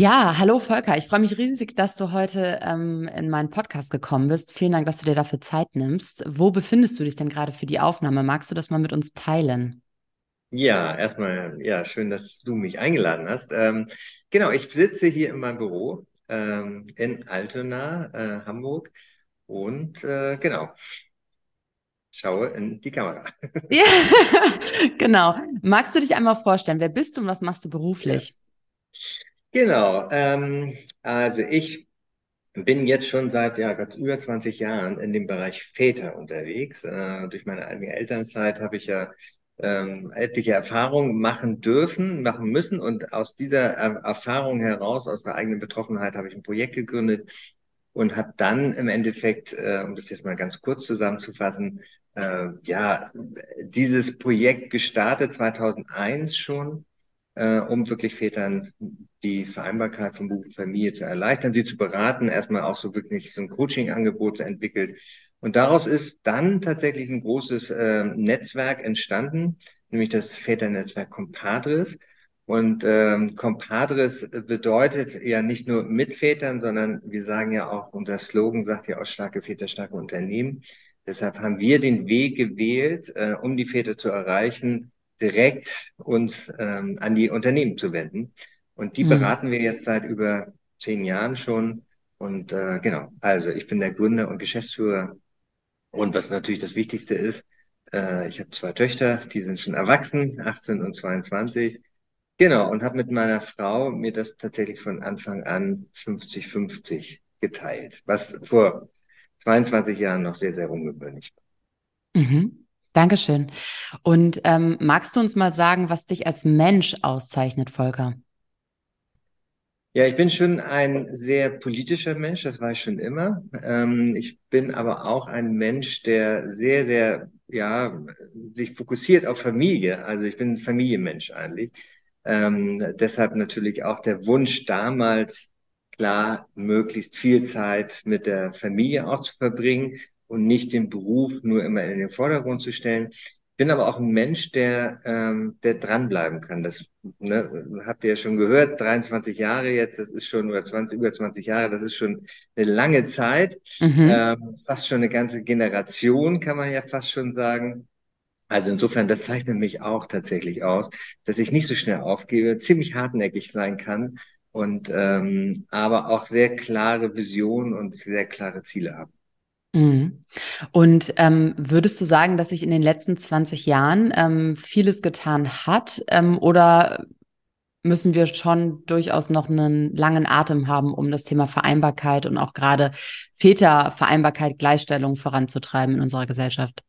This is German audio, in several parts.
Ja, hallo Volker. Ich freue mich riesig, dass du heute ähm, in meinen Podcast gekommen bist. Vielen Dank, dass du dir dafür Zeit nimmst. Wo befindest du dich denn gerade für die Aufnahme? Magst du das mal mit uns teilen? Ja, erstmal, ja, schön, dass du mich eingeladen hast. Ähm, genau, ich sitze hier in meinem Büro ähm, in Altona, äh, Hamburg und äh, genau, schaue in die Kamera. Ja, genau. Magst du dich einmal vorstellen? Wer bist du und was machst du beruflich? Ja. Genau, ähm, also ich bin jetzt schon seit ja, Gott, über 20 Jahren in dem Bereich Väter unterwegs. Äh, durch meine eigene Elternzeit habe ich ja ähm, etliche Erfahrungen machen dürfen, machen müssen. Und aus dieser er Erfahrung heraus, aus der eigenen Betroffenheit, habe ich ein Projekt gegründet und habe dann im Endeffekt, äh, um das jetzt mal ganz kurz zusammenzufassen, äh, ja, dieses Projekt gestartet 2001 schon äh, um wirklich Vätern die Vereinbarkeit von Beruf und Familie zu erleichtern, sie zu beraten, erstmal auch so wirklich so ein Coaching-Angebot entwickelt. Und daraus ist dann tatsächlich ein großes äh, Netzwerk entstanden, nämlich das Väternetzwerk Compadres. Und ähm, Compadres bedeutet ja nicht nur mit Vätern, sondern wir sagen ja auch, unser Slogan sagt ja auch starke Väter, starke Unternehmen. Deshalb haben wir den Weg gewählt, äh, um die Väter zu erreichen, direkt uns ähm, an die Unternehmen zu wenden. Und die mhm. beraten wir jetzt seit über zehn Jahren schon. Und äh, genau, also ich bin der Gründer und Geschäftsführer. Und was natürlich das Wichtigste ist, äh, ich habe zwei Töchter, die sind schon erwachsen, 18 und 22. Genau, und habe mit meiner Frau mir das tatsächlich von Anfang an 50-50 geteilt, was vor 22 Jahren noch sehr, sehr ungewöhnlich war. Mhm. Dankeschön. Und ähm, magst du uns mal sagen, was dich als Mensch auszeichnet, Volker? Ja, ich bin schon ein sehr politischer Mensch, das war ich schon immer. Ähm, ich bin aber auch ein Mensch, der sehr, sehr, ja, sich fokussiert auf Familie. Also ich bin ein Familienmensch eigentlich. Ähm, deshalb natürlich auch der Wunsch damals, klar, möglichst viel Zeit mit der Familie auch zu verbringen, und nicht den Beruf nur immer in den Vordergrund zu stellen. Bin aber auch ein Mensch, der, ähm, der dranbleiben kann. Das ne, habt ihr ja schon gehört, 23 Jahre jetzt, das ist schon, oder 20, über 20 Jahre, das ist schon eine lange Zeit. Mhm. Ähm, fast schon eine ganze Generation, kann man ja fast schon sagen. Also insofern, das zeichnet mich auch tatsächlich aus, dass ich nicht so schnell aufgebe, ziemlich hartnäckig sein kann und ähm, aber auch sehr klare Visionen und sehr klare Ziele habe. Mhm. Und ähm, würdest du sagen, dass sich in den letzten 20 Jahren ähm, vieles getan hat ähm, oder müssen wir schon durchaus noch einen langen Atem haben, um das Thema Vereinbarkeit und auch gerade Vätervereinbarkeit, Gleichstellung voranzutreiben in unserer Gesellschaft?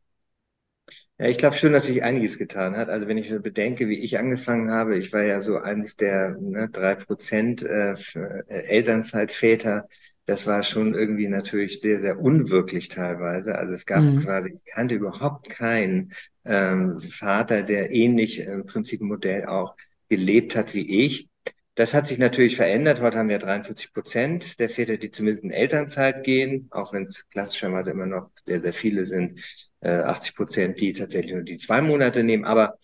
Ja, ich glaube schon, dass sich einiges getan hat. Also wenn ich bedenke, wie ich angefangen habe, ich war ja so eines der ne, drei Prozent äh, äh Elternzeitväter das war schon irgendwie natürlich sehr, sehr unwirklich teilweise. Also es gab mhm. quasi, ich kannte überhaupt keinen ähm, Vater, der ähnlich im Prinzip Modell auch gelebt hat wie ich. Das hat sich natürlich verändert. Heute haben wir 43 Prozent der Väter, die zumindest in Elternzeit gehen, auch wenn es klassischerweise immer noch sehr, sehr viele sind, äh, 80 Prozent, die tatsächlich nur die zwei Monate nehmen. Aber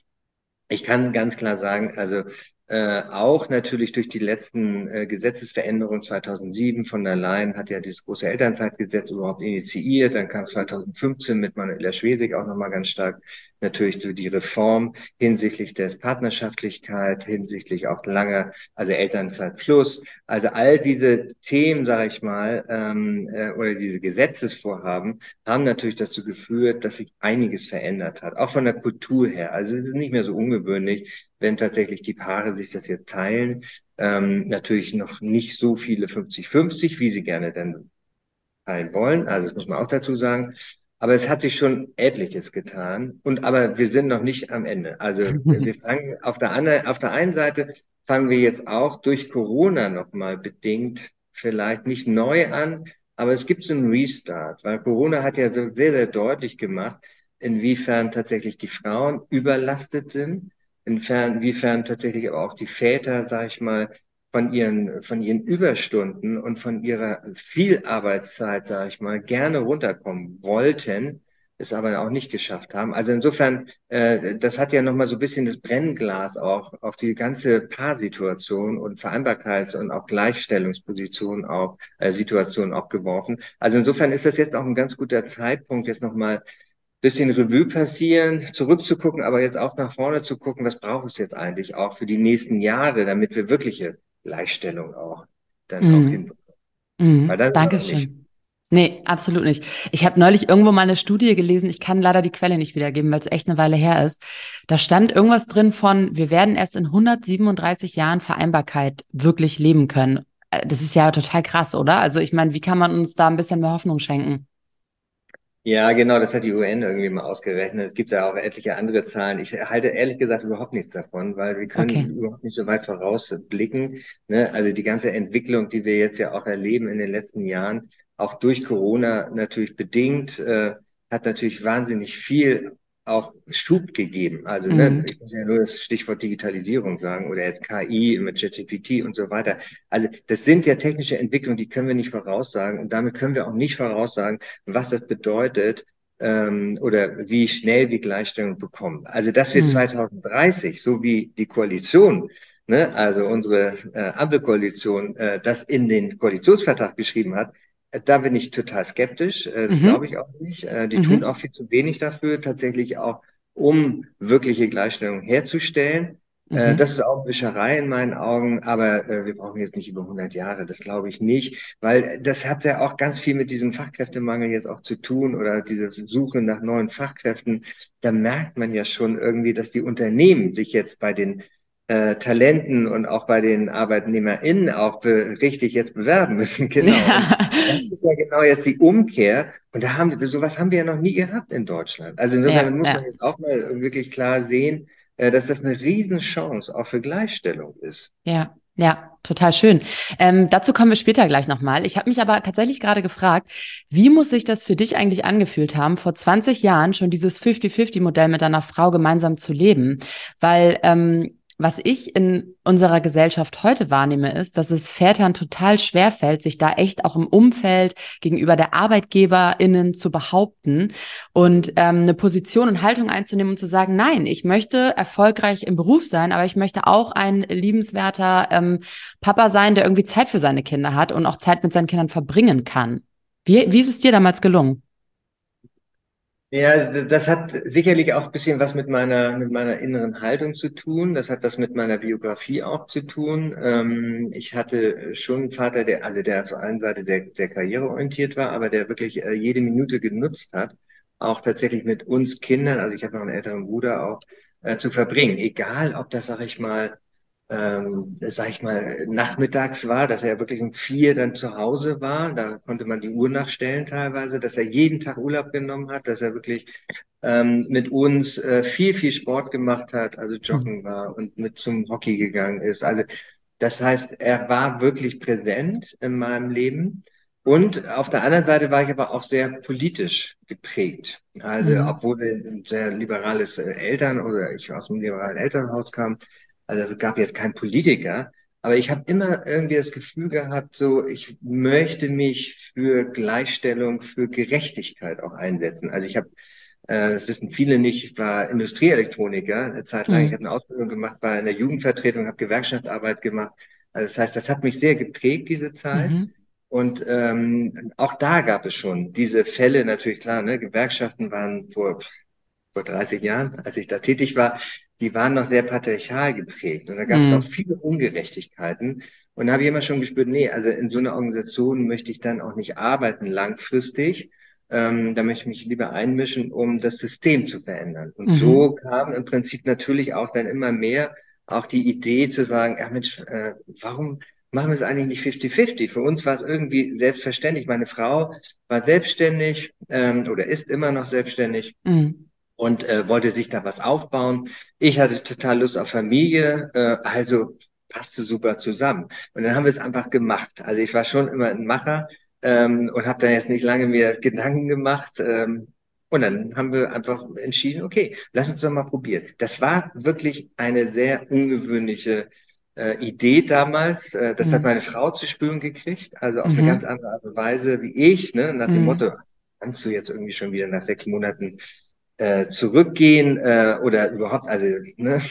ich kann ganz klar sagen, also äh, auch natürlich durch die letzten äh, Gesetzesveränderungen 2007 von der Leyen hat ja dieses große Elternzeitgesetz überhaupt initiiert. Dann kam 2015 mit Manuela Schwesig auch nochmal ganz stark natürlich so die Reform hinsichtlich des Partnerschaftlichkeit, hinsichtlich auch langer, also Elternzeit plus. Also all diese Themen, sage ich mal, ähm, äh, oder diese Gesetzesvorhaben haben natürlich dazu geführt, dass sich einiges verändert hat, auch von der Kultur her. Also es ist nicht mehr so ungewöhnlich, wenn tatsächlich die Paare sich das jetzt teilen. Ähm, natürlich noch nicht so viele 50-50, wie sie gerne denn teilen wollen. Also das muss man auch dazu sagen. Aber es hat sich schon etliches getan. Und aber wir sind noch nicht am Ende. Also wir fangen auf der anderen, auf der einen Seite fangen wir jetzt auch durch Corona nochmal bedingt vielleicht nicht neu an, aber es gibt so einen Restart, weil Corona hat ja so sehr, sehr deutlich gemacht, inwiefern tatsächlich die Frauen überlastet sind, inwiefern, tatsächlich aber auch die Väter, sag ich mal, von ihren, von ihren Überstunden und von ihrer Vielarbeitszeit, sage ich mal, gerne runterkommen wollten, es aber auch nicht geschafft haben. Also insofern, äh, das hat ja nochmal so ein bisschen das Brennglas auch auf die ganze Paarsituation und Vereinbarkeits- und auch Gleichstellungsposition auch, äh, Situation auch geworfen. Also insofern ist das jetzt auch ein ganz guter Zeitpunkt, jetzt nochmal bisschen Revue passieren, zurückzugucken, aber jetzt auch nach vorne zu gucken, was braucht es jetzt eigentlich auch für die nächsten Jahre, damit wir wirkliche Gleichstellung auch dann mhm. auch hinbekommen. Mhm. Dankeschön. Nee, absolut nicht. Ich habe neulich irgendwo mal eine Studie gelesen, ich kann leider die Quelle nicht wiedergeben, weil es echt eine Weile her ist. Da stand irgendwas drin von, wir werden erst in 137 Jahren Vereinbarkeit wirklich leben können. Äh, das ist ja total krass, oder? Also ich meine, wie kann man uns da ein bisschen mehr Hoffnung schenken? Ja, genau, das hat die UN irgendwie mal ausgerechnet. Es gibt ja auch etliche andere Zahlen. Ich halte ehrlich gesagt überhaupt nichts davon, weil wir können okay. überhaupt nicht so weit vorausblicken. Ne? Also die ganze Entwicklung, die wir jetzt ja auch erleben in den letzten Jahren, auch durch Corona natürlich bedingt, äh, hat natürlich wahnsinnig viel auch Schub gegeben. Also ne, mhm. ne, ich muss ja nur das Stichwort Digitalisierung sagen oder jetzt KI mit ChatGPT und so weiter. Also das sind ja technische Entwicklungen, die können wir nicht voraussagen und damit können wir auch nicht voraussagen, was das bedeutet ähm, oder wie schnell wir Gleichstellung bekommen. Also dass wir mhm. 2030, so wie die Koalition Ne, also unsere äh, Ampelkoalition, äh, das in den Koalitionsvertrag geschrieben hat, da bin ich total skeptisch. Äh, das mhm. glaube ich auch nicht. Äh, die mhm. tun auch viel zu wenig dafür, tatsächlich auch, um wirkliche Gleichstellung herzustellen. Äh, mhm. Das ist auch Wischerei in meinen Augen, aber wir brauchen jetzt nicht über 100 Jahre, das glaube ich nicht, weil das hat ja auch ganz viel mit diesem Fachkräftemangel jetzt auch zu tun oder diese Suche nach neuen Fachkräften. Da merkt man ja schon irgendwie, dass die Unternehmen sich jetzt bei den äh, Talenten und auch bei den ArbeitnehmerInnen auch richtig jetzt bewerben müssen. Genau. Ja. das ist ja genau jetzt die Umkehr. Und da haben wir, sowas haben wir ja noch nie gehabt in Deutschland. Also insofern ja, muss ja. man jetzt auch mal wirklich klar sehen, äh, dass das eine Riesenchance auch für Gleichstellung ist. Ja, ja, total schön. Ähm, dazu kommen wir später gleich nochmal. Ich habe mich aber tatsächlich gerade gefragt, wie muss sich das für dich eigentlich angefühlt haben, vor 20 Jahren schon dieses 50-50-Modell mit deiner Frau gemeinsam zu leben? Weil ähm, was ich in unserer Gesellschaft heute wahrnehme, ist, dass es Vätern total schwer fällt, sich da echt auch im Umfeld gegenüber der ArbeitgeberInnen zu behaupten und ähm, eine Position und Haltung einzunehmen und zu sagen, nein, ich möchte erfolgreich im Beruf sein, aber ich möchte auch ein liebenswerter ähm, Papa sein, der irgendwie Zeit für seine Kinder hat und auch Zeit mit seinen Kindern verbringen kann. Wie, wie ist es dir damals gelungen? Ja, das hat sicherlich auch ein bisschen was mit meiner, mit meiner inneren Haltung zu tun. Das hat was mit meiner Biografie auch zu tun. Ähm, ich hatte schon einen Vater, der, also der auf der einen Seite sehr, sehr karriereorientiert war, aber der wirklich äh, jede Minute genutzt hat, auch tatsächlich mit uns Kindern, also ich habe noch einen älteren Bruder auch, äh, zu verbringen. Egal, ob das, sag ich mal, ähm, sag ich mal, nachmittags war, dass er wirklich um vier dann zu Hause war. Da konnte man die Uhr nachstellen teilweise, dass er jeden Tag Urlaub genommen hat, dass er wirklich ähm, mit uns äh, viel, viel Sport gemacht hat, also joggen mhm. war und mit zum Hockey gegangen ist. Also das heißt, er war wirklich präsent in meinem Leben. Und auf der anderen Seite war ich aber auch sehr politisch geprägt. Also, mhm. obwohl wir ein sehr liberales äh, Eltern oder ich aus einem liberalen Elternhaus kam, also es gab jetzt keinen Politiker, aber ich habe immer irgendwie das Gefühl gehabt, so ich möchte mich für Gleichstellung, für Gerechtigkeit auch einsetzen. Also ich habe, äh, das wissen viele nicht, ich war Industrieelektroniker eine Zeit lang. Mhm. Ich habe eine Ausbildung gemacht bei einer Jugendvertretung, habe Gewerkschaftsarbeit gemacht. Also das heißt, das hat mich sehr geprägt, diese Zeit. Mhm. Und ähm, auch da gab es schon diese Fälle, natürlich klar, ne, Gewerkschaften waren vor vor 30 Jahren, als ich da tätig war, die waren noch sehr patriarchal geprägt. Und da gab es mhm. auch viele Ungerechtigkeiten. Und da habe ich immer schon gespürt, nee, also in so einer Organisation möchte ich dann auch nicht arbeiten langfristig. Ähm, da möchte ich mich lieber einmischen, um das System zu verändern. Und mhm. so kam im Prinzip natürlich auch dann immer mehr auch die Idee zu sagen, ja Mensch, äh, warum machen wir es eigentlich nicht 50-50? Für uns war es irgendwie selbstverständlich. Meine Frau war selbstständig ähm, oder ist immer noch selbstständig. Mhm. Und äh, wollte sich da was aufbauen. Ich hatte total Lust auf Familie, äh, also passte super zusammen. Und dann haben wir es einfach gemacht. Also ich war schon immer ein Macher ähm, und habe da jetzt nicht lange mir Gedanken gemacht. Ähm, und dann haben wir einfach entschieden, okay, lass uns doch mal probieren. Das war wirklich eine sehr ungewöhnliche äh, Idee damals. Äh, das mhm. hat meine Frau zu spüren gekriegt, also auf mhm. eine ganz andere Art und Weise wie ich, ne? nach dem mhm. Motto, kannst du jetzt irgendwie schon wieder nach sechs Monaten äh, zurückgehen äh, oder überhaupt also ne,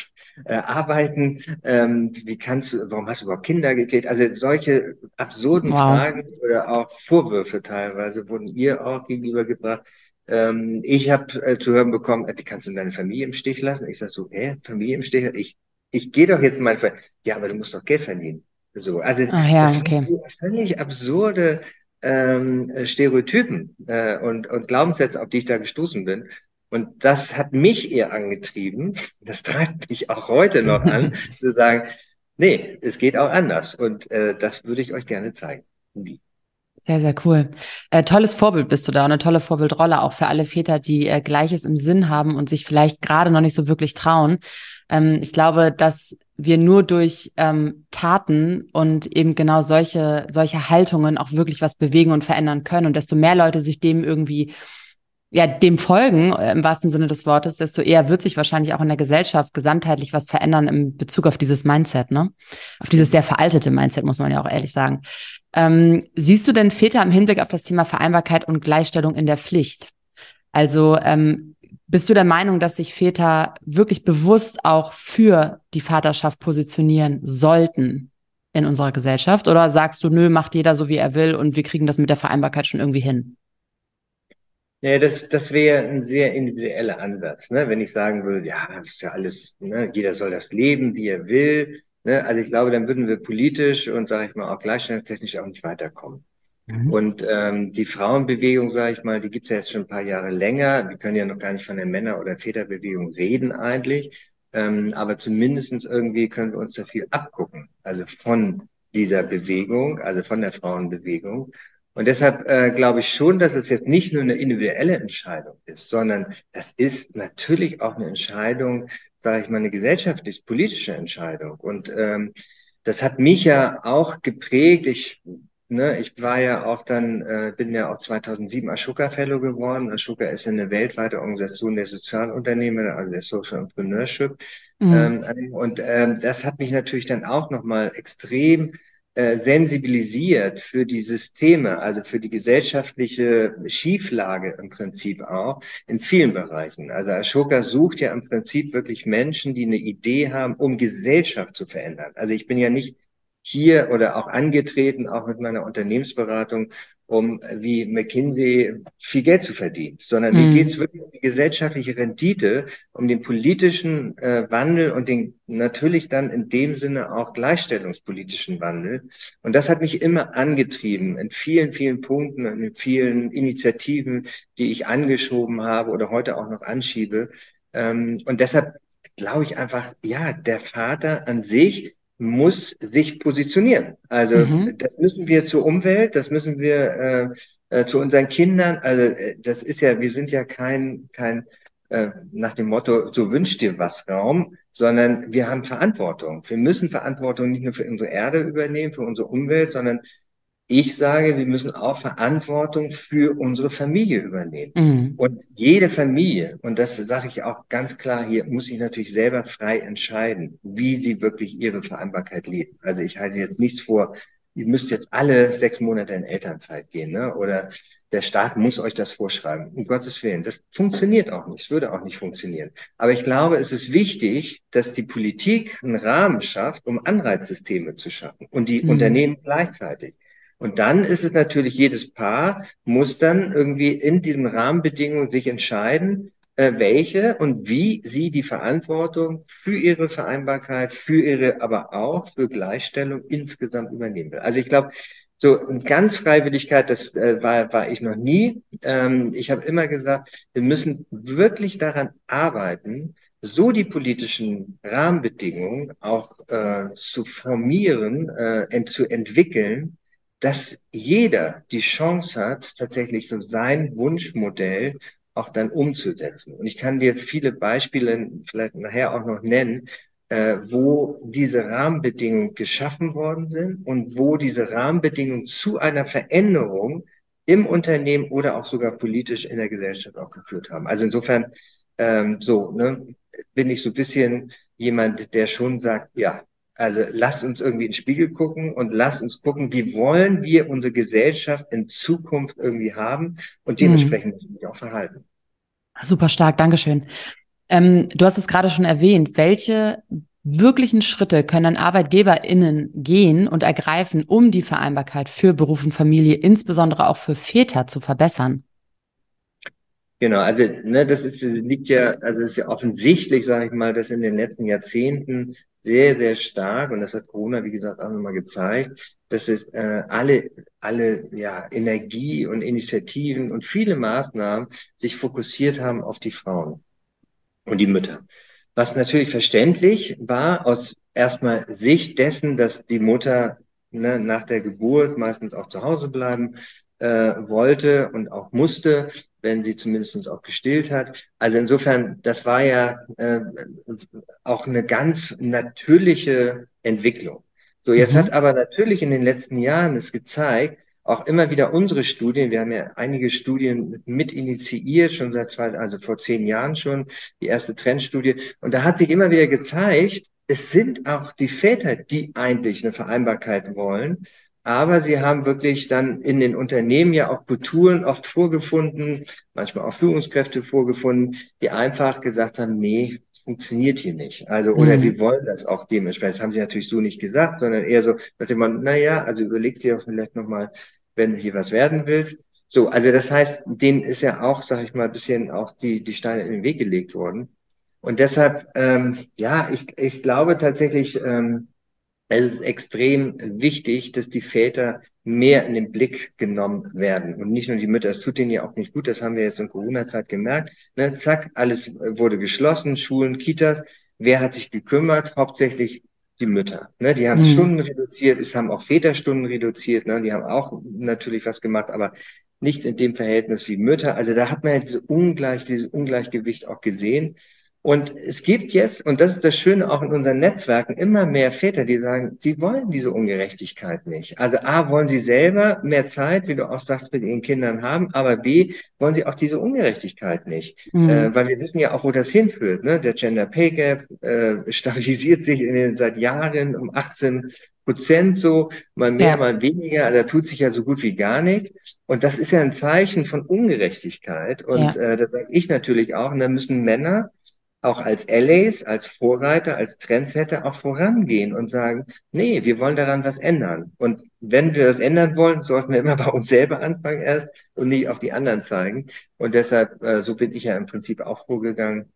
äh, arbeiten ähm, wie kannst du warum hast du überhaupt Kinder gekriegt also solche absurden wow. Fragen oder auch Vorwürfe teilweise wurden ihr auch gegenübergebracht ähm, ich habe äh, zu hören bekommen äh, wie kannst du deine Familie im Stich lassen ich sag so hä Familie im Stich ich ich gehe doch jetzt mal ja aber du musst doch Geld verdienen so also Ach ja, das okay. völlig absurde ähm, Stereotypen äh, und, und Glaubenssätze, auf die ich da gestoßen bin. Und das hat mich eher angetrieben, das treibt mich auch heute noch an, zu sagen, nee, es geht auch anders. Und äh, das würde ich euch gerne zeigen. Wie. Sehr, sehr cool. Äh, tolles Vorbild bist du da und eine tolle Vorbildrolle auch für alle Väter, die äh, Gleiches im Sinn haben und sich vielleicht gerade noch nicht so wirklich trauen. Ähm, ich glaube, dass wir nur durch ähm, Taten und eben genau solche, solche Haltungen auch wirklich was bewegen und verändern können. Und desto mehr Leute sich dem irgendwie ja, dem folgen, äh, im wahrsten Sinne des Wortes, desto eher wird sich wahrscheinlich auch in der Gesellschaft gesamtheitlich was verändern im Bezug auf dieses Mindset, ne? Auf dieses sehr veraltete Mindset, muss man ja auch ehrlich sagen. Ähm, siehst du denn Väter im Hinblick auf das Thema Vereinbarkeit und Gleichstellung in der Pflicht? Also ähm, bist du der Meinung, dass sich Väter wirklich bewusst auch für die Vaterschaft positionieren sollten in unserer Gesellschaft? Oder sagst du, nö, macht jeder so, wie er will und wir kriegen das mit der Vereinbarkeit schon irgendwie hin? Nee, das, das wäre ein sehr individueller Ansatz, ne? wenn ich sagen würde, ja, das ist ja alles, ne? jeder soll das leben, wie er will. Ne? Also ich glaube, dann würden wir politisch und, sage ich mal, auch gleichstellungstechnisch auch nicht weiterkommen. Mhm. Und ähm, die Frauenbewegung, sage ich mal, die gibt's ja jetzt schon ein paar Jahre länger. Wir können ja noch gar nicht von der Männer- oder Väterbewegung reden eigentlich. Ähm, aber zumindestens irgendwie können wir uns da viel abgucken. Also von dieser Bewegung, also von der Frauenbewegung. Und deshalb äh, glaube ich schon, dass es jetzt nicht nur eine individuelle Entscheidung ist, sondern das ist natürlich auch eine Entscheidung, sage ich mal, eine gesellschaftlich-politische Entscheidung. Und ähm, das hat mich ja auch geprägt. Ich, ne, ich war ja auch dann, äh, bin ja auch 2007 Ashoka Fellow geworden. Ashoka ist eine weltweite Organisation der Sozialunternehmen, also der Social Entrepreneurship. Mhm. Ähm, und ähm, das hat mich natürlich dann auch nochmal extrem äh, sensibilisiert für die Systeme, also für die gesellschaftliche Schieflage im Prinzip auch in vielen Bereichen. Also Ashoka sucht ja im Prinzip wirklich Menschen, die eine Idee haben, um Gesellschaft zu verändern. Also ich bin ja nicht hier oder auch angetreten, auch mit meiner Unternehmensberatung, um wie McKinsey viel Geld zu verdienen, sondern mhm. mir geht es wirklich um die gesellschaftliche Rendite, um den politischen äh, Wandel und den natürlich dann in dem Sinne auch gleichstellungspolitischen Wandel. Und das hat mich immer angetrieben in vielen, vielen Punkten und in vielen Initiativen, die ich angeschoben habe oder heute auch noch anschiebe. Ähm, und deshalb glaube ich einfach, ja, der Vater an sich muss sich positionieren. Also mhm. das müssen wir zur Umwelt, das müssen wir äh, äh, zu unseren Kindern. Also äh, das ist ja, wir sind ja kein kein äh, nach dem Motto so wünscht dir was Raum, sondern wir haben Verantwortung. Wir müssen Verantwortung nicht nur für unsere Erde übernehmen, für unsere Umwelt, sondern ich sage, wir müssen auch Verantwortung für unsere Familie übernehmen. Mhm. Und jede Familie, und das sage ich auch ganz klar hier, muss sich natürlich selber frei entscheiden, wie sie wirklich ihre Vereinbarkeit leben. Also ich halte jetzt nichts vor, ihr müsst jetzt alle sechs Monate in Elternzeit gehen, ne? oder der Staat muss euch das vorschreiben. Um Gottes Willen. Das funktioniert auch nicht. Es würde auch nicht funktionieren. Aber ich glaube, es ist wichtig, dass die Politik einen Rahmen schafft, um Anreizsysteme zu schaffen und die mhm. Unternehmen gleichzeitig. Und dann ist es natürlich, jedes Paar muss dann irgendwie in diesen Rahmenbedingungen sich entscheiden, äh, welche und wie sie die Verantwortung für ihre Vereinbarkeit, für ihre, aber auch für Gleichstellung insgesamt übernehmen will. Also ich glaube, so ganz Freiwilligkeit, das äh, war, war ich noch nie. Ähm, ich habe immer gesagt, wir müssen wirklich daran arbeiten, so die politischen Rahmenbedingungen auch äh, zu formieren, äh, ent zu entwickeln, dass jeder die Chance hat, tatsächlich so sein Wunschmodell auch dann umzusetzen. Und ich kann dir viele Beispiele vielleicht nachher auch noch nennen, äh, wo diese Rahmenbedingungen geschaffen worden sind und wo diese Rahmenbedingungen zu einer Veränderung im Unternehmen oder auch sogar politisch in der Gesellschaft auch geführt haben. Also insofern ähm, so ne, bin ich so ein bisschen jemand, der schon sagt, ja, also lasst uns irgendwie in den Spiegel gucken und lasst uns gucken, wie wollen wir unsere Gesellschaft in Zukunft irgendwie haben und mhm. dementsprechend müssen wir auch verhalten. Super stark, Dankeschön. Ähm, du hast es gerade schon erwähnt. Welche wirklichen Schritte können ArbeitgeberInnen gehen und ergreifen, um die Vereinbarkeit für Beruf und Familie, insbesondere auch für Väter, zu verbessern? Genau, also ne, das ist, liegt ja, also ist ja offensichtlich, sage ich mal, dass in den letzten Jahrzehnten sehr, sehr stark, und das hat Corona, wie gesagt, auch nochmal gezeigt, dass es äh, alle, alle ja, Energie und Initiativen und viele Maßnahmen sich fokussiert haben auf die Frauen und die Mütter. Was natürlich verständlich war aus erstmal Sicht dessen, dass die Mutter ne, nach der Geburt meistens auch zu Hause bleiben äh, wollte und auch musste, wenn sie zumindest auch gestillt hat. Also insofern, das war ja äh, auch eine ganz natürliche Entwicklung. So, jetzt mhm. hat aber natürlich in den letzten Jahren es gezeigt, auch immer wieder unsere Studien, wir haben ja einige Studien mit initiiert, schon seit zwei, also vor zehn Jahren schon, die erste Trendstudie. Und da hat sich immer wieder gezeigt, es sind auch die Väter, die eigentlich eine Vereinbarkeit wollen. Aber sie haben wirklich dann in den Unternehmen ja auch Kulturen oft vorgefunden, manchmal auch Führungskräfte vorgefunden, die einfach gesagt haben, nee, funktioniert hier nicht. Also, oder mhm. wir wollen das auch dementsprechend. Das haben sie natürlich so nicht gesagt, sondern eher so, dass jemand, na ja, also überleg dir vielleicht nochmal, wenn du hier was werden willst. So, also das heißt, denen ist ja auch, sag ich mal, ein bisschen auch die, die Steine in den Weg gelegt worden. Und deshalb, ähm, ja, ich, ich glaube tatsächlich, ähm, es ist extrem wichtig, dass die Väter mehr in den Blick genommen werden und nicht nur die Mütter. Es tut denen ja auch nicht gut. Das haben wir jetzt in Corona-Zeit gemerkt. Ne, zack, alles wurde geschlossen, Schulen, Kitas. Wer hat sich gekümmert? Hauptsächlich die Mütter. Ne, die haben mhm. Stunden reduziert, es haben auch Väterstunden reduziert. Ne, die haben auch natürlich was gemacht, aber nicht in dem Verhältnis wie Mütter. Also da hat man ja diese Ungleich, dieses Ungleichgewicht auch gesehen. Und es gibt jetzt, und das ist das Schöne auch in unseren Netzwerken, immer mehr Väter, die sagen, sie wollen diese Ungerechtigkeit nicht. Also A, wollen sie selber mehr Zeit, wie du auch sagst, mit ihren Kindern haben, aber B, wollen sie auch diese Ungerechtigkeit nicht. Mhm. Äh, weil wir wissen ja auch, wo das hinführt. Ne? Der Gender Pay Gap äh, stabilisiert sich in den, seit Jahren um 18 Prozent so, mal mehr, ja. mal weniger, da tut sich ja so gut wie gar nichts. Und das ist ja ein Zeichen von Ungerechtigkeit. Und ja. äh, das sage ich natürlich auch. Und da müssen Männer auch als Allies, als Vorreiter, als Trendsetter auch vorangehen und sagen, nee, wir wollen daran was ändern. Und wenn wir das ändern wollen, sollten wir immer bei uns selber anfangen erst und nicht auf die anderen zeigen. Und deshalb, äh, so bin ich ja im Prinzip auch vorgegangen.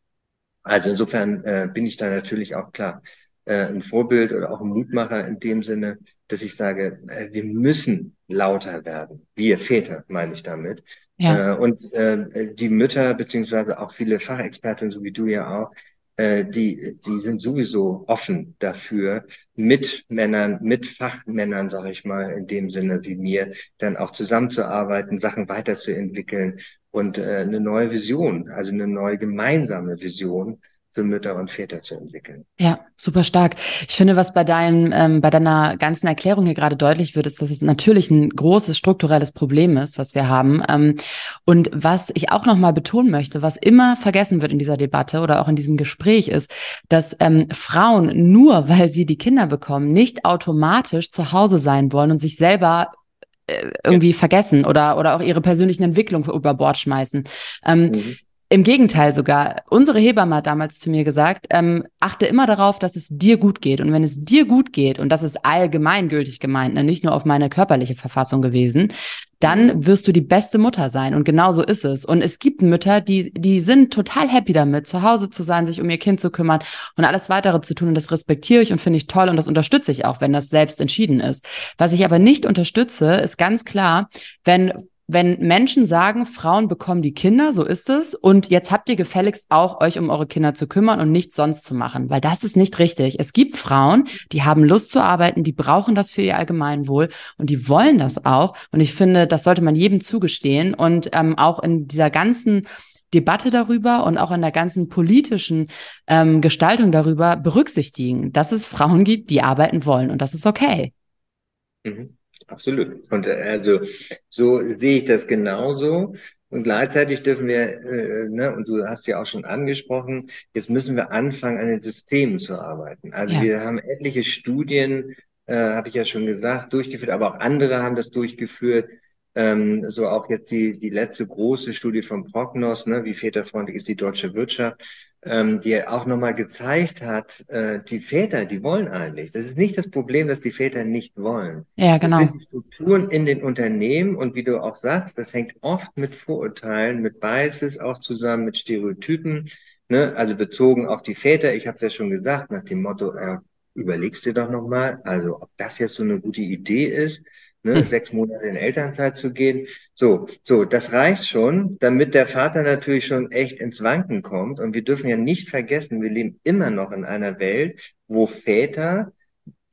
Also insofern äh, bin ich da natürlich auch klar äh, ein Vorbild oder auch ein Mutmacher in dem Sinne, dass ich sage, äh, wir müssen lauter werden. Wir Väter meine ich damit. Ja. Äh, und äh, die Mütter beziehungsweise auch viele Fachexperten, so wie du ja auch, äh, die, die sind sowieso offen dafür, mit Männern, mit Fachmännern, sage ich mal, in dem Sinne wie mir, dann auch zusammenzuarbeiten, Sachen weiterzuentwickeln und äh, eine neue Vision, also eine neue gemeinsame Vision für Mütter und Väter zu entwickeln. Ja, super stark. Ich finde, was bei deinem, ähm, bei deiner ganzen Erklärung hier gerade deutlich wird, ist, dass es natürlich ein großes strukturelles Problem ist, was wir haben. Ähm, und was ich auch nochmal betonen möchte, was immer vergessen wird in dieser Debatte oder auch in diesem Gespräch ist, dass ähm, Frauen nur, weil sie die Kinder bekommen, nicht automatisch zu Hause sein wollen und sich selber äh, irgendwie ja. vergessen oder, oder auch ihre persönlichen Entwicklungen über Bord schmeißen. Ähm, mhm. Im Gegenteil sogar. Unsere Hebamme hat damals zu mir gesagt, ähm, achte immer darauf, dass es dir gut geht. Und wenn es dir gut geht, und das ist allgemeingültig gemeint, ne, nicht nur auf meine körperliche Verfassung gewesen, dann wirst du die beste Mutter sein. Und genau so ist es. Und es gibt Mütter, die, die sind total happy damit, zu Hause zu sein, sich um ihr Kind zu kümmern und alles weitere zu tun. Und das respektiere ich und finde ich toll und das unterstütze ich auch, wenn das selbst entschieden ist. Was ich aber nicht unterstütze, ist ganz klar, wenn wenn Menschen sagen, Frauen bekommen die Kinder, so ist es, und jetzt habt ihr gefälligst auch euch um eure Kinder zu kümmern und nichts sonst zu machen, weil das ist nicht richtig. Es gibt Frauen, die haben Lust zu arbeiten, die brauchen das für ihr Allgemeinwohl und die wollen das auch. Und ich finde, das sollte man jedem zugestehen und ähm, auch in dieser ganzen Debatte darüber und auch in der ganzen politischen ähm, Gestaltung darüber berücksichtigen, dass es Frauen gibt, die arbeiten wollen und das ist okay. Mhm. Absolut. Und äh, also so sehe ich das genauso. Und gleichzeitig dürfen wir, äh, ne, und du hast ja auch schon angesprochen, jetzt müssen wir anfangen, an den Systemen zu arbeiten. Also ja. wir haben etliche Studien, äh, habe ich ja schon gesagt, durchgeführt, aber auch andere haben das durchgeführt, ähm, so auch jetzt die, die letzte große Studie von Prognos, ne, wie väterfreundlich ist die deutsche Wirtschaft, ähm, die auch nochmal gezeigt hat, äh, die Väter, die wollen eigentlich. Das ist nicht das Problem, dass die Väter nicht wollen. Ja, genau. Das sind die Strukturen in den Unternehmen und wie du auch sagst, das hängt oft mit Vorurteilen, mit Biases auch zusammen, mit Stereotypen. Ne? Also bezogen auf die Väter, ich habe es ja schon gesagt, nach dem Motto, äh, überlegst dir doch nochmal, also ob das jetzt so eine gute Idee ist ne, sechs Monate in Elternzeit zu gehen. So, so, das reicht schon, damit der Vater natürlich schon echt ins Wanken kommt. Und wir dürfen ja nicht vergessen, wir leben immer noch in einer Welt, wo Väter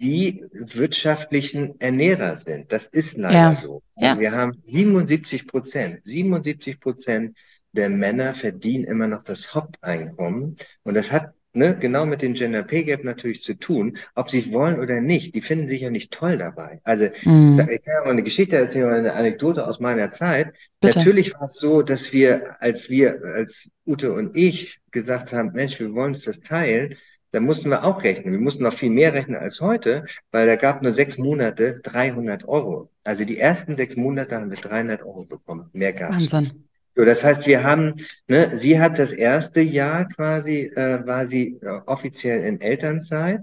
die wirtschaftlichen Ernährer sind. Das ist leider ja. so. Ja. Wir haben 77 Prozent, 77 Prozent der Männer verdienen immer noch das Haupteinkommen. Und das hat ne, genau mit dem Gender Pay Gap natürlich zu tun, ob sie es wollen oder nicht. Die finden sich ja nicht toll dabei. Also mhm. ich, ich kann ja mal eine Geschichte erzählen, eine Anekdote aus meiner Zeit. Bitte. Natürlich war es so, dass wir, als wir, als Ute und ich gesagt haben, Mensch, wir wollen uns das teilen, da mussten wir auch rechnen. Wir mussten noch viel mehr rechnen als heute, weil da gab nur sechs Monate 300 Euro. Also die ersten sechs Monate haben wir 300 Euro bekommen. Mehr gab es. Wahnsinn. So, das heißt, wir haben, ne, sie hat das erste Jahr quasi, äh, war sie äh, offiziell in Elternzeit.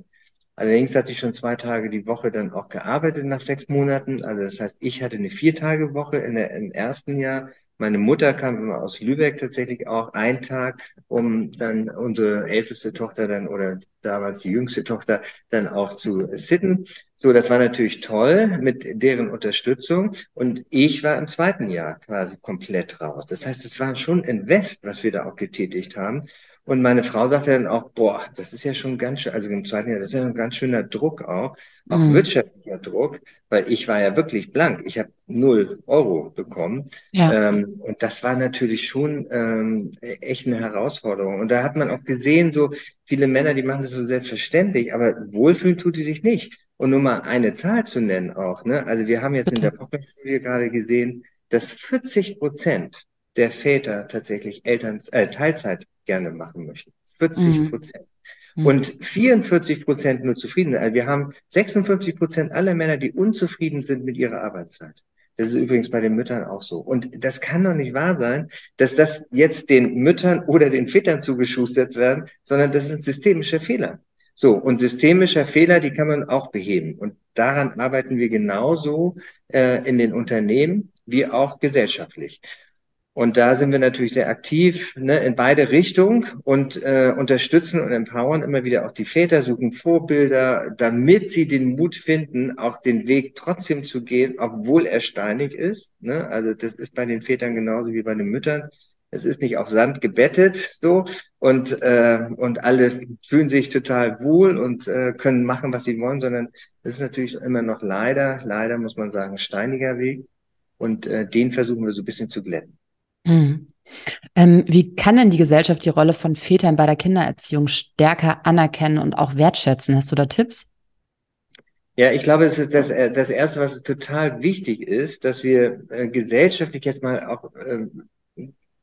Allerdings hat sie schon zwei Tage die Woche dann auch gearbeitet nach sechs Monaten. Also das heißt, ich hatte eine Viertagewoche in der, im ersten Jahr meine Mutter kam immer aus Lübeck tatsächlich auch einen Tag, um dann unsere älteste Tochter dann oder damals die jüngste Tochter dann auch zu sitten. So, das war natürlich toll mit deren Unterstützung. Und ich war im zweiten Jahr quasi komplett raus. Das heißt, es war schon Invest, was wir da auch getätigt haben. Und meine Frau sagte dann auch, boah, das ist ja schon ganz schön, also im zweiten Jahr, das ist ja ein ganz schöner Druck auch, auch mhm. wirtschaftlicher Druck, weil ich war ja wirklich blank. Ich habe null Euro bekommen. Ja. Ähm, und das war natürlich schon ähm, echt eine Herausforderung. Und da hat man auch gesehen, so viele Männer, die machen das so selbstverständlich, aber wohlfühlen tut die sich nicht. Und nur mal eine Zahl zu nennen auch, ne? Also wir haben jetzt Bitte. in der Popper-Studie gerade gesehen, dass 40 Prozent der Väter tatsächlich Eltern, äh, Teilzeit gerne machen möchten. 40 mhm. Prozent. Mhm. Und 44 Prozent nur zufrieden sind. Also wir haben 56 Prozent aller Männer, die unzufrieden sind mit ihrer Arbeitszeit. Das ist übrigens bei den Müttern auch so. Und das kann doch nicht wahr sein, dass das jetzt den Müttern oder den Vätern zugeschustert werden, sondern das ist ein systemischer Fehler. So, und systemischer Fehler, die kann man auch beheben. Und daran arbeiten wir genauso äh, in den Unternehmen wie auch gesellschaftlich. Und da sind wir natürlich sehr aktiv ne, in beide Richtungen und äh, unterstützen und empowern immer wieder auch die Väter, suchen Vorbilder, damit sie den Mut finden, auch den Weg trotzdem zu gehen, obwohl er steinig ist. Ne? Also das ist bei den Vätern genauso wie bei den Müttern. Es ist nicht auf Sand gebettet so und äh, und alle fühlen sich total wohl und äh, können machen, was sie wollen, sondern es ist natürlich immer noch leider, leider muss man sagen, steiniger Weg und äh, den versuchen wir so ein bisschen zu glätten. Mhm. Ähm, wie kann denn die Gesellschaft die Rolle von Vätern bei der Kindererziehung stärker anerkennen und auch wertschätzen? Hast du da Tipps? Ja, ich glaube, das, ist das, äh, das Erste, was total wichtig ist, dass wir äh, gesellschaftlich jetzt mal auch, äh,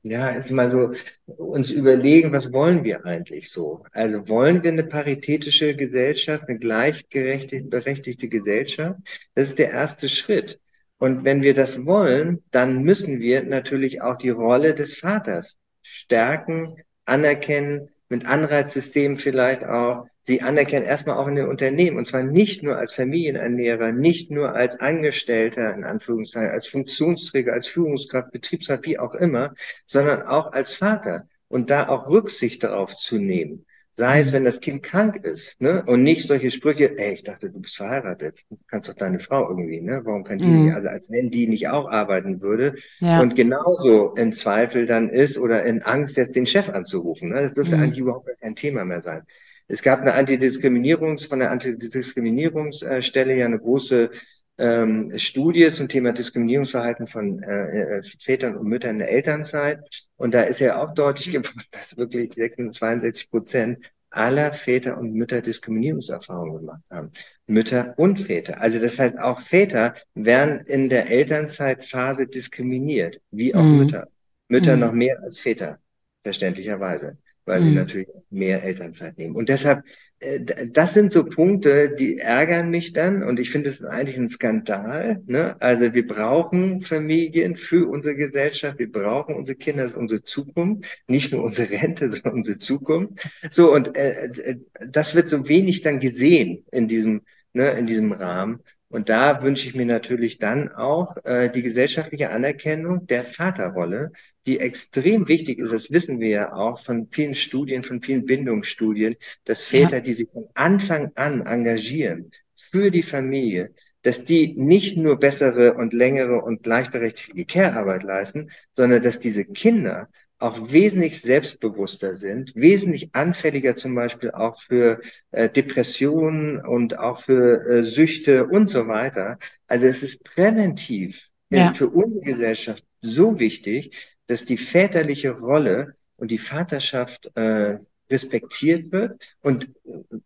ja, ist mal so uns überlegen, was wollen wir eigentlich so? Also wollen wir eine paritätische Gesellschaft, eine gleichberechtigte Gesellschaft? Das ist der erste Schritt. Und wenn wir das wollen, dann müssen wir natürlich auch die Rolle des Vaters stärken, anerkennen, mit Anreizsystemen vielleicht auch, sie anerkennen erstmal auch in den Unternehmen. Und zwar nicht nur als Familienernährer, nicht nur als Angestellter, in Anführungszeichen, als Funktionsträger, als Führungskraft, Betriebsrat, wie auch immer, sondern auch als Vater. Und da auch Rücksicht darauf zu nehmen Sei es, wenn das Kind krank ist, ne? Und nicht solche Sprüche, ey, ich dachte, du bist verheiratet. Du kannst doch deine Frau irgendwie, ne? Warum kann die mhm. nicht? Also als wenn die nicht auch arbeiten würde. Ja. Und genauso in Zweifel dann ist oder in Angst, jetzt den Chef anzurufen. Ne? Das dürfte mhm. eigentlich überhaupt kein Thema mehr sein. Es gab eine Antidiskriminierungs, von der Antidiskriminierungsstelle ja eine große ähm, Studie zum Thema Diskriminierungsverhalten von äh, äh Vätern und Müttern in der Elternzeit. Und da ist ja auch deutlich geworden, dass wirklich 62 Prozent aller Väter und Mütter Diskriminierungserfahrungen gemacht haben. Mütter und Väter. Also das heißt, auch Väter werden in der Elternzeitphase diskriminiert, wie auch mhm. Mütter. Mütter mhm. noch mehr als Väter, verständlicherweise weil mhm. sie natürlich mehr Elternzeit nehmen. Und deshalb, äh, das sind so Punkte, die ärgern mich dann und ich finde es eigentlich ein Skandal. Ne? Also wir brauchen Familien für unsere Gesellschaft, wir brauchen unsere Kinder, das ist unsere Zukunft, nicht nur unsere Rente, sondern unsere Zukunft. So, und äh, äh das wird so wenig dann gesehen in diesem, ne, in diesem Rahmen. Und da wünsche ich mir natürlich dann auch äh, die gesellschaftliche Anerkennung der Vaterrolle, die extrem wichtig ist. Das wissen wir ja auch von vielen Studien, von vielen Bindungsstudien, dass Väter, ja. die sich von Anfang an engagieren für die Familie, dass die nicht nur bessere und längere und gleichberechtigte Care-Arbeit leisten, sondern dass diese Kinder auch wesentlich selbstbewusster sind, wesentlich anfälliger zum Beispiel auch für äh, Depressionen und auch für äh, Süchte und so weiter. Also es ist präventiv ja. für unsere Gesellschaft so wichtig, dass die väterliche Rolle und die Vaterschaft äh, respektiert wird. Und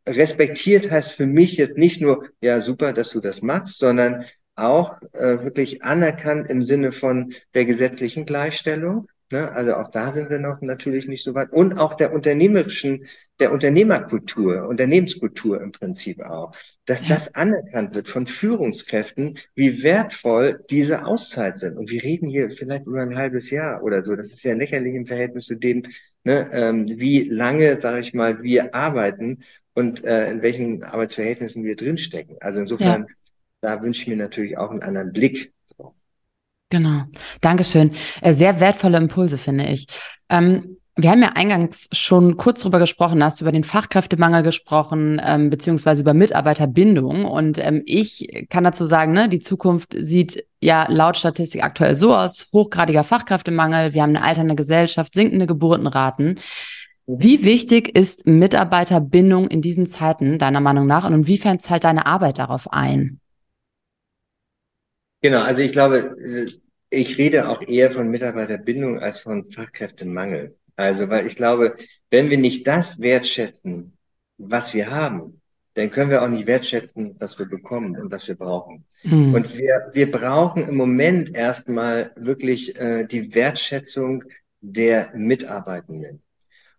respektiert heißt für mich jetzt nicht nur, ja, super, dass du das machst, sondern auch äh, wirklich anerkannt im Sinne von der gesetzlichen Gleichstellung Ne? Also auch da sind wir noch natürlich nicht so weit. Und auch der unternehmerischen, der Unternehmerkultur, Unternehmenskultur im Prinzip auch, dass ja. das anerkannt wird von Führungskräften, wie wertvoll diese Auszeit sind. Und wir reden hier vielleicht über ein halbes Jahr oder so. Das ist ja lächerlich im Verhältnis zu dem, ne, ähm, wie lange, sage ich mal, wir arbeiten und äh, in welchen Arbeitsverhältnissen wir drinstecken. Also insofern, ja. da wünsche ich mir natürlich auch einen anderen Blick Genau. Dankeschön. Äh, sehr wertvolle Impulse, finde ich. Ähm, wir haben ja eingangs schon kurz drüber gesprochen, hast über den Fachkräftemangel gesprochen, ähm, beziehungsweise über Mitarbeiterbindung. Und ähm, ich kann dazu sagen, ne, die Zukunft sieht ja laut Statistik aktuell so aus, hochgradiger Fachkräftemangel, wir haben eine alternde Gesellschaft, sinkende Geburtenraten. Wie wichtig ist Mitarbeiterbindung in diesen Zeiten deiner Meinung nach und inwiefern zahlt deine Arbeit darauf ein? Genau, also ich glaube, äh, ich rede auch eher von Mitarbeiterbindung als von Fachkräftemangel. Also, weil ich glaube, wenn wir nicht das wertschätzen, was wir haben, dann können wir auch nicht wertschätzen, was wir bekommen und was wir brauchen. Mhm. Und wir, wir brauchen im Moment erstmal wirklich äh, die Wertschätzung der Mitarbeitenden.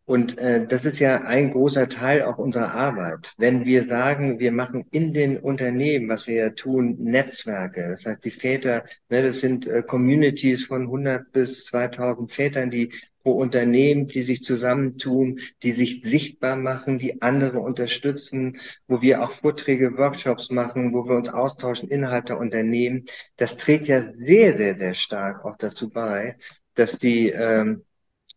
Und äh, das ist ja ein großer Teil auch unserer Arbeit. Wenn wir sagen, wir machen in den Unternehmen, was wir ja tun, Netzwerke. Das heißt, die Väter, ne, das sind äh, Communities von 100 bis 2000 Vätern, die pro Unternehmen, die sich zusammentun, die sich sichtbar machen, die andere unterstützen, wo wir auch Vorträge, Workshops machen, wo wir uns austauschen innerhalb der Unternehmen. Das trägt ja sehr, sehr, sehr stark auch dazu bei, dass die ähm,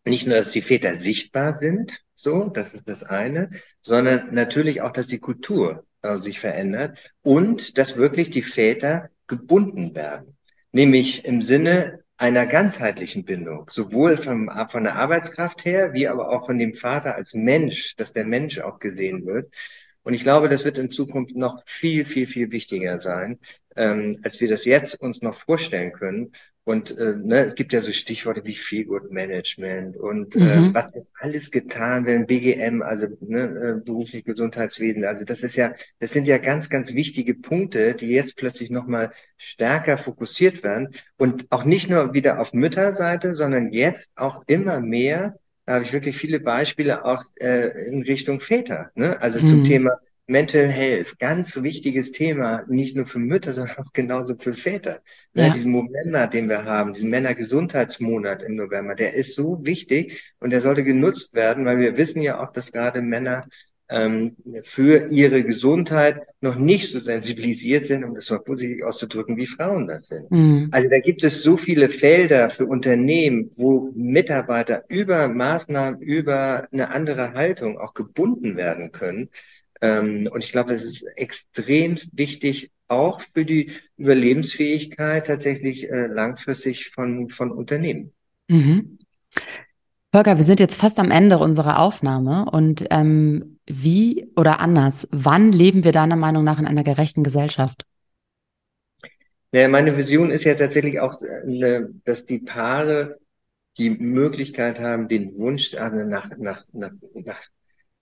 nicht nur, dass die Väter sichtbar sind, so, das ist das eine, sondern natürlich auch, dass die Kultur äh, sich verändert und dass wirklich die Väter gebunden werden. Nämlich im Sinne einer ganzheitlichen Bindung, sowohl vom, von der Arbeitskraft her, wie aber auch von dem Vater als Mensch, dass der Mensch auch gesehen wird. Und ich glaube, das wird in Zukunft noch viel, viel, viel wichtiger sein, ähm, als wir das jetzt uns noch vorstellen können. Und äh, ne, es gibt ja so Stichworte wie Feelgood Management und äh, mhm. äh, was jetzt alles getan wird, BGM, also ne, äh, beruflich Gesundheitswesen. Also das ist ja, das sind ja ganz, ganz wichtige Punkte, die jetzt plötzlich nochmal stärker fokussiert werden und auch nicht nur wieder auf Mütterseite, sondern jetzt auch immer mehr da habe ich wirklich viele Beispiele auch äh, in Richtung Väter. Ne? Also mhm. zum Thema Mental Health, ganz wichtiges Thema, nicht nur für Mütter, sondern auch genauso für Väter. Ja. Ja, diesen Moment, den wir haben, diesen Männergesundheitsmonat im November, der ist so wichtig und der sollte genutzt werden, weil wir wissen ja auch, dass gerade Männer ähm, für ihre Gesundheit noch nicht so sensibilisiert sind, um das mal positiv auszudrücken, wie Frauen das sind. Mhm. Also da gibt es so viele Felder für Unternehmen, wo Mitarbeiter über Maßnahmen, über eine andere Haltung auch gebunden werden können. Ähm, und ich glaube, das ist extrem wichtig, auch für die Überlebensfähigkeit tatsächlich äh, langfristig von, von Unternehmen. Mhm. Volker, wir sind jetzt fast am Ende unserer Aufnahme und ähm, wie oder anders, wann leben wir deiner Meinung nach in einer gerechten Gesellschaft? Ja, meine Vision ist ja tatsächlich auch, äh, dass die Paare die Möglichkeit haben, den Wunsch nach, nach, nach, nach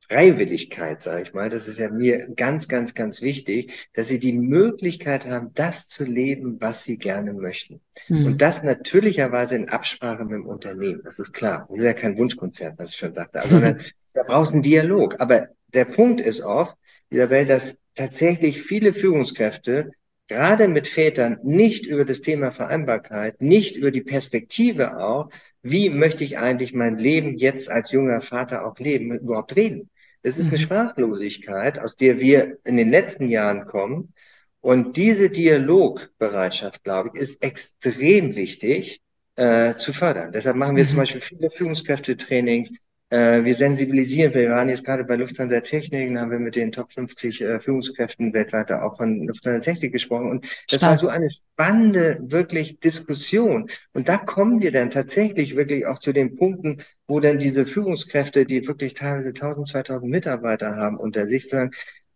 Freiwilligkeit, sage ich mal, das ist ja mir ganz, ganz, ganz wichtig, dass sie die Möglichkeit haben, das zu leben, was sie gerne möchten. Mhm. Und das natürlicherweise in Absprache mit dem Unternehmen. Das ist klar. Das ist ja kein Wunschkonzert, was ich schon sagte, sondern da brauchst du einen Dialog. Aber der Punkt ist oft, Isabel, dass tatsächlich viele Führungskräfte gerade mit Vätern nicht über das Thema Vereinbarkeit, nicht über die Perspektive auch, wie möchte ich eigentlich mein Leben jetzt als junger Vater auch leben, überhaupt reden. Es ist eine mhm. Sprachlosigkeit, aus der wir in den letzten Jahren kommen. Und diese Dialogbereitschaft, glaube ich, ist extrem wichtig äh, zu fördern. Deshalb machen wir mhm. zum Beispiel viele Führungskräftetrainings, äh, wir sensibilisieren, wir waren jetzt gerade bei Lufthansa Technik, da haben wir mit den Top 50 äh, Führungskräften weltweit auch von Lufthansa Technik gesprochen und das war so eine spannende, wirklich Diskussion. Und da kommen wir dann tatsächlich wirklich auch zu den Punkten, wo dann diese Führungskräfte, die wirklich teilweise 1000, 2000 Mitarbeiter haben unter sich sagen,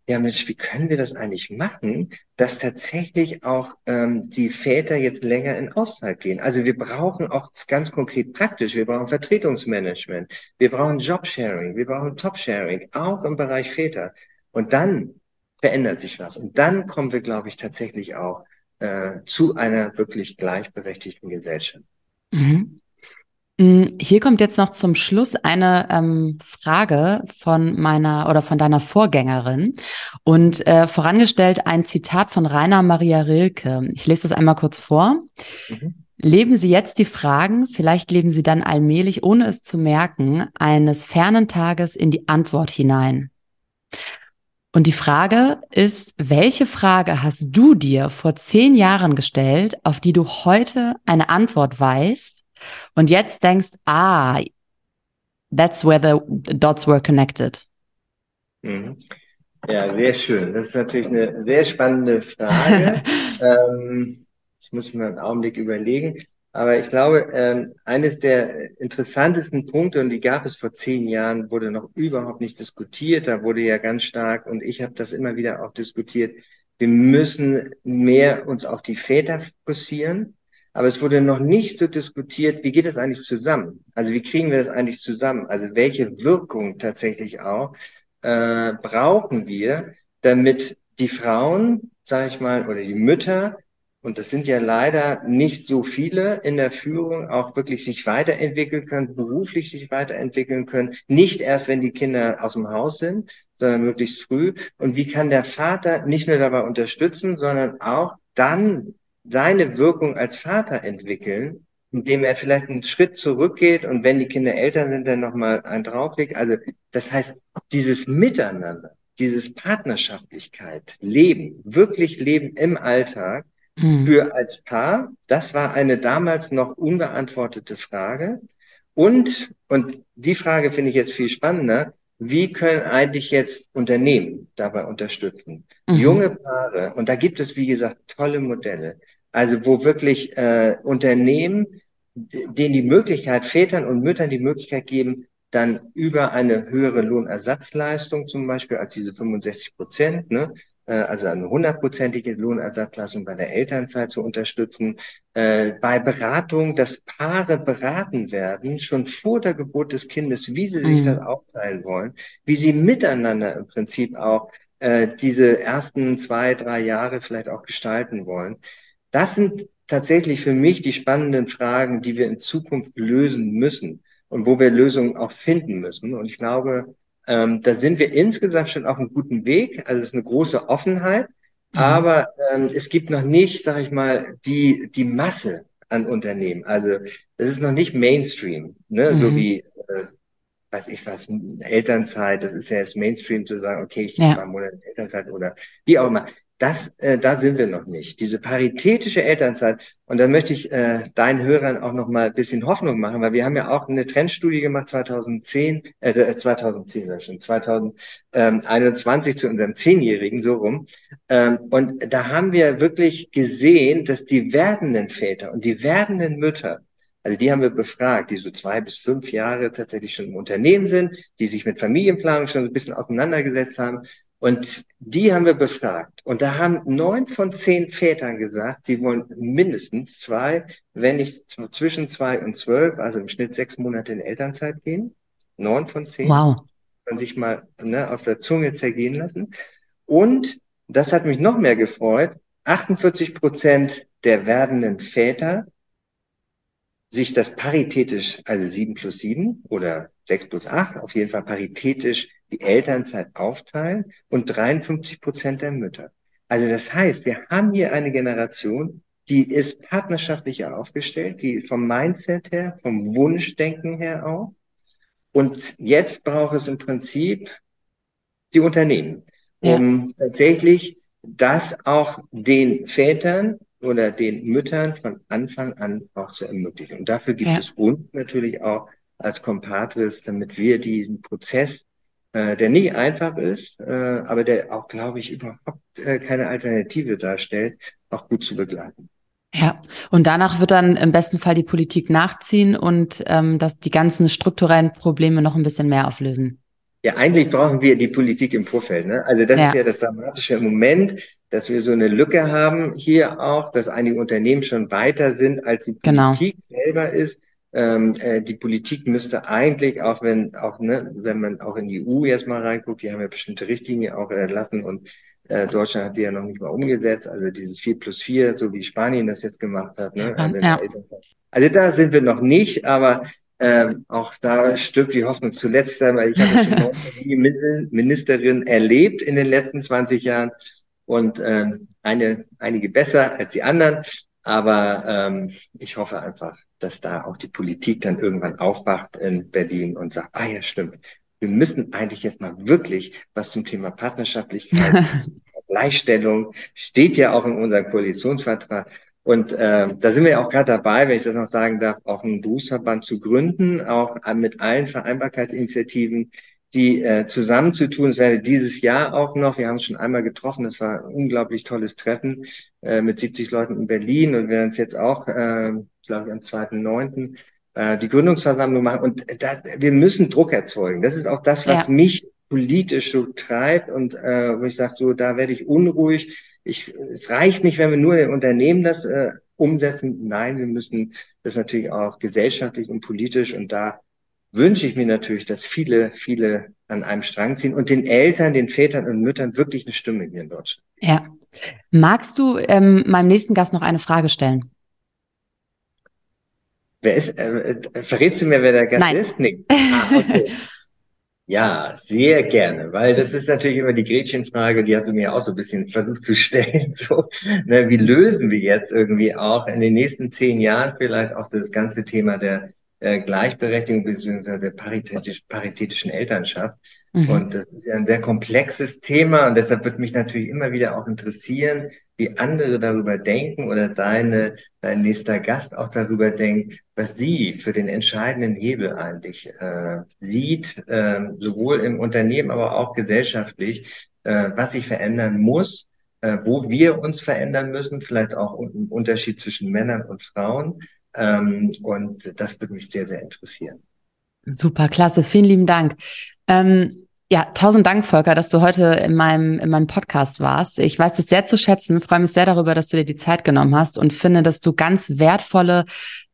ja Mensch, wie können wir das eigentlich machen, dass tatsächlich auch ähm, die Väter jetzt länger in Auszeit gehen? Also wir brauchen auch ganz konkret praktisch, wir brauchen Vertretungsmanagement, wir brauchen Jobsharing, wir brauchen Topsharing, auch im Bereich Väter. Und dann verändert sich was. Und dann kommen wir, glaube ich, tatsächlich auch äh, zu einer wirklich gleichberechtigten Gesellschaft. Mhm. Mm, hier kommt jetzt noch zum Schluss eine ähm, Frage von meiner oder von deiner Vorgängerin und äh, vorangestellt ein Zitat von Rainer Maria Rilke. Ich lese das einmal kurz vor. Mhm. Leben Sie jetzt die Fragen, vielleicht leben Sie dann allmählich, ohne es zu merken, eines fernen Tages in die Antwort hinein. Und die Frage ist, welche Frage hast du dir vor zehn Jahren gestellt, auf die du heute eine Antwort weißt? Und jetzt denkst, ah, that's where the dots were connected. Mhm. Ja, sehr schön. Das ist natürlich eine sehr spannende Frage. ähm, das muss ich mir einen Augenblick überlegen. Aber ich glaube, ähm, eines der interessantesten Punkte, und die gab es vor zehn Jahren, wurde noch überhaupt nicht diskutiert. Da wurde ja ganz stark, und ich habe das immer wieder auch diskutiert, wir müssen mehr uns auf die Väter fokussieren. Aber es wurde noch nicht so diskutiert, wie geht es eigentlich zusammen? Also wie kriegen wir das eigentlich zusammen? Also welche Wirkung tatsächlich auch äh, brauchen wir, damit die Frauen, sage ich mal, oder die Mütter, und das sind ja leider nicht so viele in der Führung, auch wirklich sich weiterentwickeln können, beruflich sich weiterentwickeln können, nicht erst, wenn die Kinder aus dem Haus sind, sondern möglichst früh. Und wie kann der Vater nicht nur dabei unterstützen, sondern auch dann seine Wirkung als Vater entwickeln, indem er vielleicht einen Schritt zurückgeht und wenn die Kinder älter sind, dann nochmal einen drauflegt. Also das heißt, dieses Miteinander, dieses Partnerschaftlichkeit, Leben, wirklich Leben im Alltag mhm. für als Paar, das war eine damals noch unbeantwortete Frage. Und, und die Frage finde ich jetzt viel spannender, wie können eigentlich jetzt Unternehmen dabei unterstützen? Mhm. Junge Paare, und da gibt es, wie gesagt, tolle Modelle. Also wo wirklich äh, Unternehmen, denen die Möglichkeit, Vätern und Müttern die Möglichkeit geben, dann über eine höhere Lohnersatzleistung zum Beispiel als diese 65 Prozent, ne, also eine hundertprozentige Lohnersatzleistung bei der Elternzeit zu unterstützen, äh, bei Beratung, dass Paare beraten werden, schon vor der Geburt des Kindes, wie sie sich mhm. das aufteilen wollen, wie sie miteinander im Prinzip auch äh, diese ersten zwei, drei Jahre vielleicht auch gestalten wollen. Das sind tatsächlich für mich die spannenden Fragen, die wir in Zukunft lösen müssen und wo wir Lösungen auch finden müssen. Und ich glaube, ähm, da sind wir insgesamt schon auf einem guten Weg. Also es ist eine große Offenheit. Mhm. Aber ähm, es gibt noch nicht, sag ich mal, die, die Masse an Unternehmen. Also es ist noch nicht Mainstream, ne? Mhm. so wie äh, weiß ich was, Elternzeit, das ist ja jetzt Mainstream zu sagen, okay, ich Ja. mache Monat Elternzeit oder wie auch immer. Das, äh, da sind wir noch nicht. Diese paritätische Elternzeit. Und da möchte ich äh, deinen Hörern auch noch mal ein bisschen Hoffnung machen, weil wir haben ja auch eine Trendstudie gemacht 2010, äh, 2010 sag ich schon, 2021 zu unserem Zehnjährigen so rum. Ähm, und da haben wir wirklich gesehen, dass die werdenden Väter und die werdenden Mütter also die haben wir befragt, die so zwei bis fünf Jahre tatsächlich schon im Unternehmen sind, die sich mit Familienplanung schon ein bisschen auseinandergesetzt haben. Und die haben wir befragt. Und da haben neun von zehn Vätern gesagt, sie wollen mindestens zwei, wenn nicht zwischen zwei und zwölf, also im Schnitt sechs Monate in Elternzeit gehen. Neun von zehn. Wow. Man sich mal ne, auf der Zunge zergehen lassen. Und das hat mich noch mehr gefreut. 48 Prozent der werdenden Väter sich das paritätisch, also sieben plus sieben oder sechs plus acht, auf jeden Fall paritätisch die Elternzeit aufteilen und 53 Prozent der Mütter. Also das heißt, wir haben hier eine Generation, die ist partnerschaftlicher aufgestellt, die vom Mindset her, vom Wunschdenken her auch. Und jetzt braucht es im Prinzip die Unternehmen, um ja. tatsächlich das auch den Vätern oder den Müttern von Anfang an auch zu ermöglichen. Und dafür gibt ja. es uns natürlich auch als Compadres, damit wir diesen Prozess, äh, der nicht einfach ist, äh, aber der auch, glaube ich, überhaupt äh, keine Alternative darstellt, auch gut zu begleiten. Ja, und danach wird dann im besten Fall die Politik nachziehen und ähm, dass die ganzen strukturellen Probleme noch ein bisschen mehr auflösen. Ja, eigentlich brauchen wir die Politik im Vorfeld. Ne? Also das ja. ist ja das Dramatische im Moment, dass wir so eine Lücke haben hier auch, dass einige Unternehmen schon weiter sind, als die Genau. Politik selber ist. Ähm, äh, die Politik müsste eigentlich, auch wenn, auch, ne, wenn man auch in die EU jetzt mal reinguckt, die haben ja bestimmte Richtlinien auch erlassen und äh, Deutschland hat die ja noch nicht mal umgesetzt, also dieses 4 plus 4, so wie Spanien das jetzt gemacht hat. Ne? Also, Ja. also da sind wir noch nicht, aber ähm, auch da stirbt die Hoffnung zuletzt sein, weil ich habe schon Ministerin erlebt in den letzten 20 Jahren und ähm, eine, einige besser als die anderen. Aber ähm, ich hoffe einfach, dass da auch die Politik dann irgendwann aufwacht in Berlin und sagt, ah ja, stimmt. Wir müssen eigentlich jetzt mal wirklich was zum Thema Partnerschaftlichkeit, Gleichstellung, steht ja auch in unserem Koalitionsvertrag. Und äh, da sind wir auch gerade dabei, wenn ich das noch sagen darf, auch einen Berufsverband zu gründen, auch mit allen Vereinbarkeitsinitiativen, die äh, zusammenzutun. Es werde dieses Jahr auch noch, wir haben es schon einmal getroffen, das war ein unglaublich tolles Treffen äh, mit 70 Leuten in Berlin und wir werden es jetzt auch, äh, glaube ich, am 2.9. Äh, die Gründungsversammlung machen. Und da, wir müssen Druck erzeugen. Das ist auch das, was Ja. mich politisch so treibt und äh, wo ich sage, so, da werde ich unruhig. Ich, es reicht nicht, wenn wir nur den Unternehmen das äh, umsetzen. Nein, wir müssen das natürlich auch gesellschaftlich und politisch und da wünsche ich mir natürlich, dass viele, viele an einem Strang ziehen und den Eltern, den Vätern und Müttern wirklich eine Stimme hier in Deutschland. Ja. Magst du ähm, meinem nächsten Gast noch eine Frage stellen? Wer ist, äh, äh, verrätst du mir, wer der Gast Nein. ist? Nee. Ah, okay. Ja, sehr gerne, weil das ist natürlich immer die Gretchenfrage, die hast du mir auch so ein bisschen versucht zu stellen. So, ne, wie lösen wir jetzt irgendwie auch in den nächsten zehn Jahren vielleicht auch das ganze Thema der äh, Gleichberechtigung bzw. der paritätisch, paritätischen Elternschaft? Mhm. Und das ist ja ein sehr komplexes Thema und deshalb wird mich natürlich immer wieder auch interessieren, wie andere darüber denken oder deine, dein nächster Gast auch darüber denkt, was sie für den entscheidenden Hebel eigentlich äh, sieht, äh, sowohl im Unternehmen, aber auch gesellschaftlich, äh, was sich verändern muss, äh, wo wir uns verändern müssen, vielleicht auch im Unterschied zwischen Männern und Frauen. Ähm, und das würde mich sehr, sehr interessieren. Super, klasse. Vielen lieben Dank. Ähm, ja, tausend Dank, Volker, dass du heute in meinem, in meinem Podcast warst. Ich weiß das sehr zu schätzen, freue mich sehr darüber, dass du dir die Zeit genommen hast und finde, dass du ganz wertvolle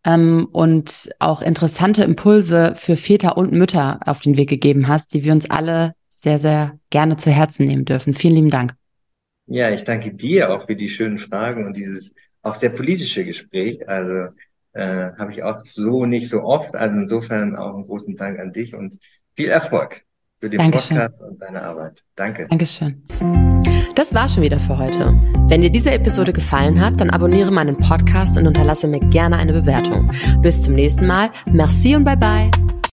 ähm, und auch interessante Impulse für Väter und Mütter auf den Weg gegeben hast, die wir uns alle sehr, sehr gerne zu Herzen nehmen dürfen. Vielen lieben Dank. Ja, ich danke dir auch für die schönen Fragen und dieses auch sehr politische Gespräch. Also äh, habe ich auch so nicht so oft. Also insofern auch einen großen Dank an dich und viel Erfolg für den Dankeschön. Podcast und deine Arbeit. Danke. Dankeschön. Das war schon wieder für heute. Wenn dir diese Episode gefallen hat, dann abonniere meinen Podcast und unterlasse mir gerne eine Bewertung. Bis zum nächsten Mal. Merci und bye bye.